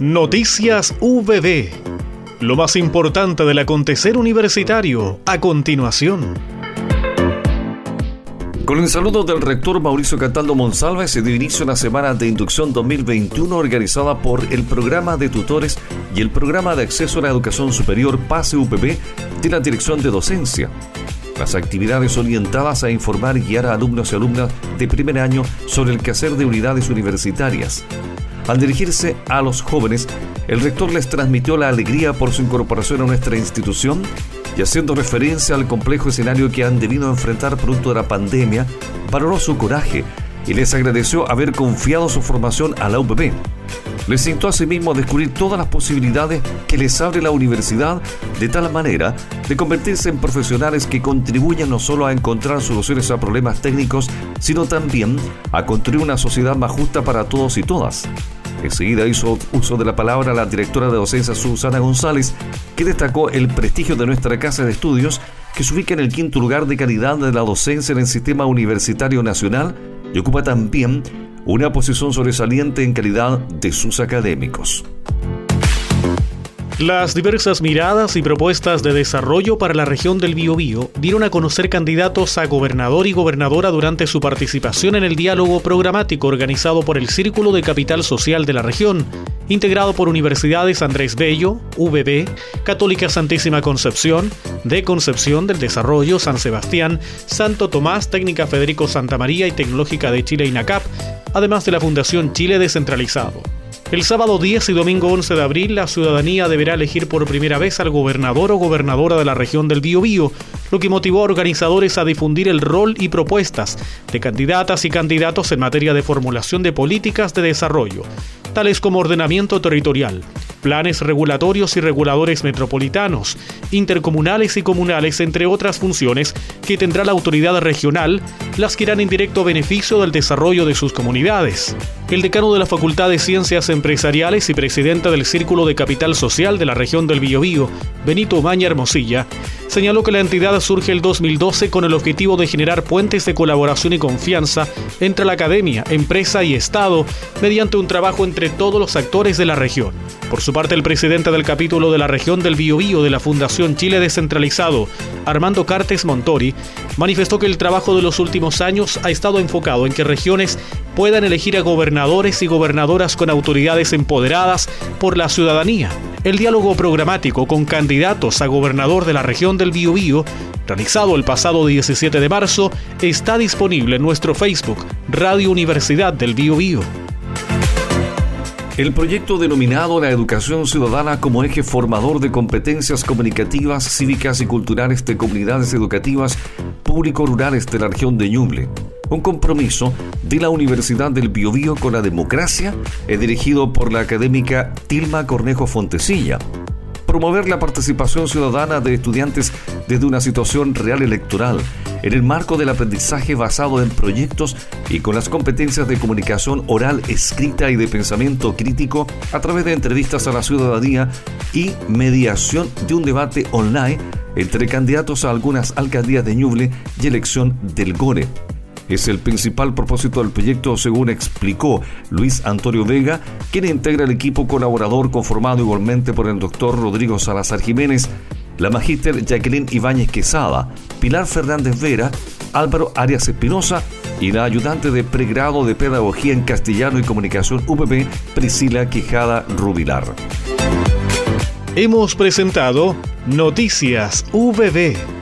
Noticias VB. Lo más importante del acontecer universitario a continuación. Con el saludo del rector Mauricio Cataldo Monsalva se dio inicio a la semana de inducción 2021 organizada por el programa de tutores y el programa de acceso a la educación superior PASE UPB de la Dirección de Docencia. Las actividades orientadas a informar y guiar a alumnos y alumnas de primer año sobre el quehacer de unidades universitarias, al dirigirse a los jóvenes, el rector les transmitió la alegría por su incorporación a nuestra institución y haciendo referencia al complejo escenario que han debido enfrentar producto de la pandemia, valoró su coraje y les agradeció haber confiado su formación a la UPB. Les a asimismo descubrir todas las posibilidades que les abre la universidad de tal manera de convertirse en profesionales que contribuyan no solo a encontrar soluciones a problemas técnicos, sino también a construir una sociedad más justa para todos y todas. Enseguida hizo uso de la palabra la directora de docencia Susana González, que destacó el prestigio de nuestra casa de estudios, que se ubica en el quinto lugar de calidad de la docencia en el sistema universitario nacional y ocupa también una posición sobresaliente en calidad de sus académicos. Las diversas miradas y propuestas de desarrollo para la región del Biobío dieron a conocer candidatos a gobernador y gobernadora durante su participación en el diálogo programático organizado por el Círculo de Capital Social de la región, integrado por universidades Andrés Bello, VB, Católica Santísima Concepción, de Concepción del Desarrollo, San Sebastián, Santo Tomás, Técnica Federico Santa María y Tecnológica de Chile INACAP, además de la Fundación Chile Descentralizado. El sábado 10 y domingo 11 de abril, la ciudadanía deberá elegir por primera vez al gobernador o gobernadora de la región del Biobío, lo que motivó a organizadores a difundir el rol y propuestas de candidatas y candidatos en materia de formulación de políticas de desarrollo, tales como ordenamiento territorial, planes regulatorios y reguladores metropolitanos, intercomunales y comunales, entre otras funciones que tendrá la autoridad regional, las que irán en directo beneficio del desarrollo de sus comunidades. El decano de la Facultad de Ciencias Empresariales y presidente del Círculo de Capital Social de la región del Biobío, Benito Maña Hermosilla, señaló que la entidad surge el 2012 con el objetivo de generar puentes de colaboración y confianza entre la academia, empresa y Estado mediante un trabajo entre todos los actores de la región. Por su parte, el presidente del capítulo de la región del Biobío de la Fundación Chile Descentralizado, Armando Cartes Montori, manifestó que el trabajo de los últimos años ha estado enfocado en que regiones puedan elegir a gobernadores y gobernadoras con autoridades empoderadas por la ciudadanía. El diálogo programático con candidatos a gobernador de la región del Biobío, realizado el pasado 17 de marzo, está disponible en nuestro Facebook, Radio Universidad del Biobío. El proyecto denominado La Educación Ciudadana como eje formador de competencias comunicativas, cívicas y culturales de comunidades educativas público-rurales de la región de Ñuble. Un compromiso de la Universidad del Biobío con la democracia es dirigido por la académica Tilma Cornejo Fontecilla promover la participación ciudadana de estudiantes desde una situación real electoral, en el marco del aprendizaje basado en proyectos y con las competencias de comunicación oral, escrita y de pensamiento crítico a través de entrevistas a la ciudadanía y mediación de un debate online entre candidatos a algunas alcaldías de Ñuble y elección del GORE es el principal propósito del proyecto, según explicó Luis Antonio Vega, quien integra el equipo colaborador conformado igualmente por el doctor Rodrigo Salazar Jiménez, la magíster Jacqueline Ibáñez Quesada, Pilar Fernández Vera, Álvaro Arias Espinosa y la ayudante de pregrado de Pedagogía en Castellano y Comunicación UPB, Priscila Quijada Rubilar. Hemos presentado Noticias VB.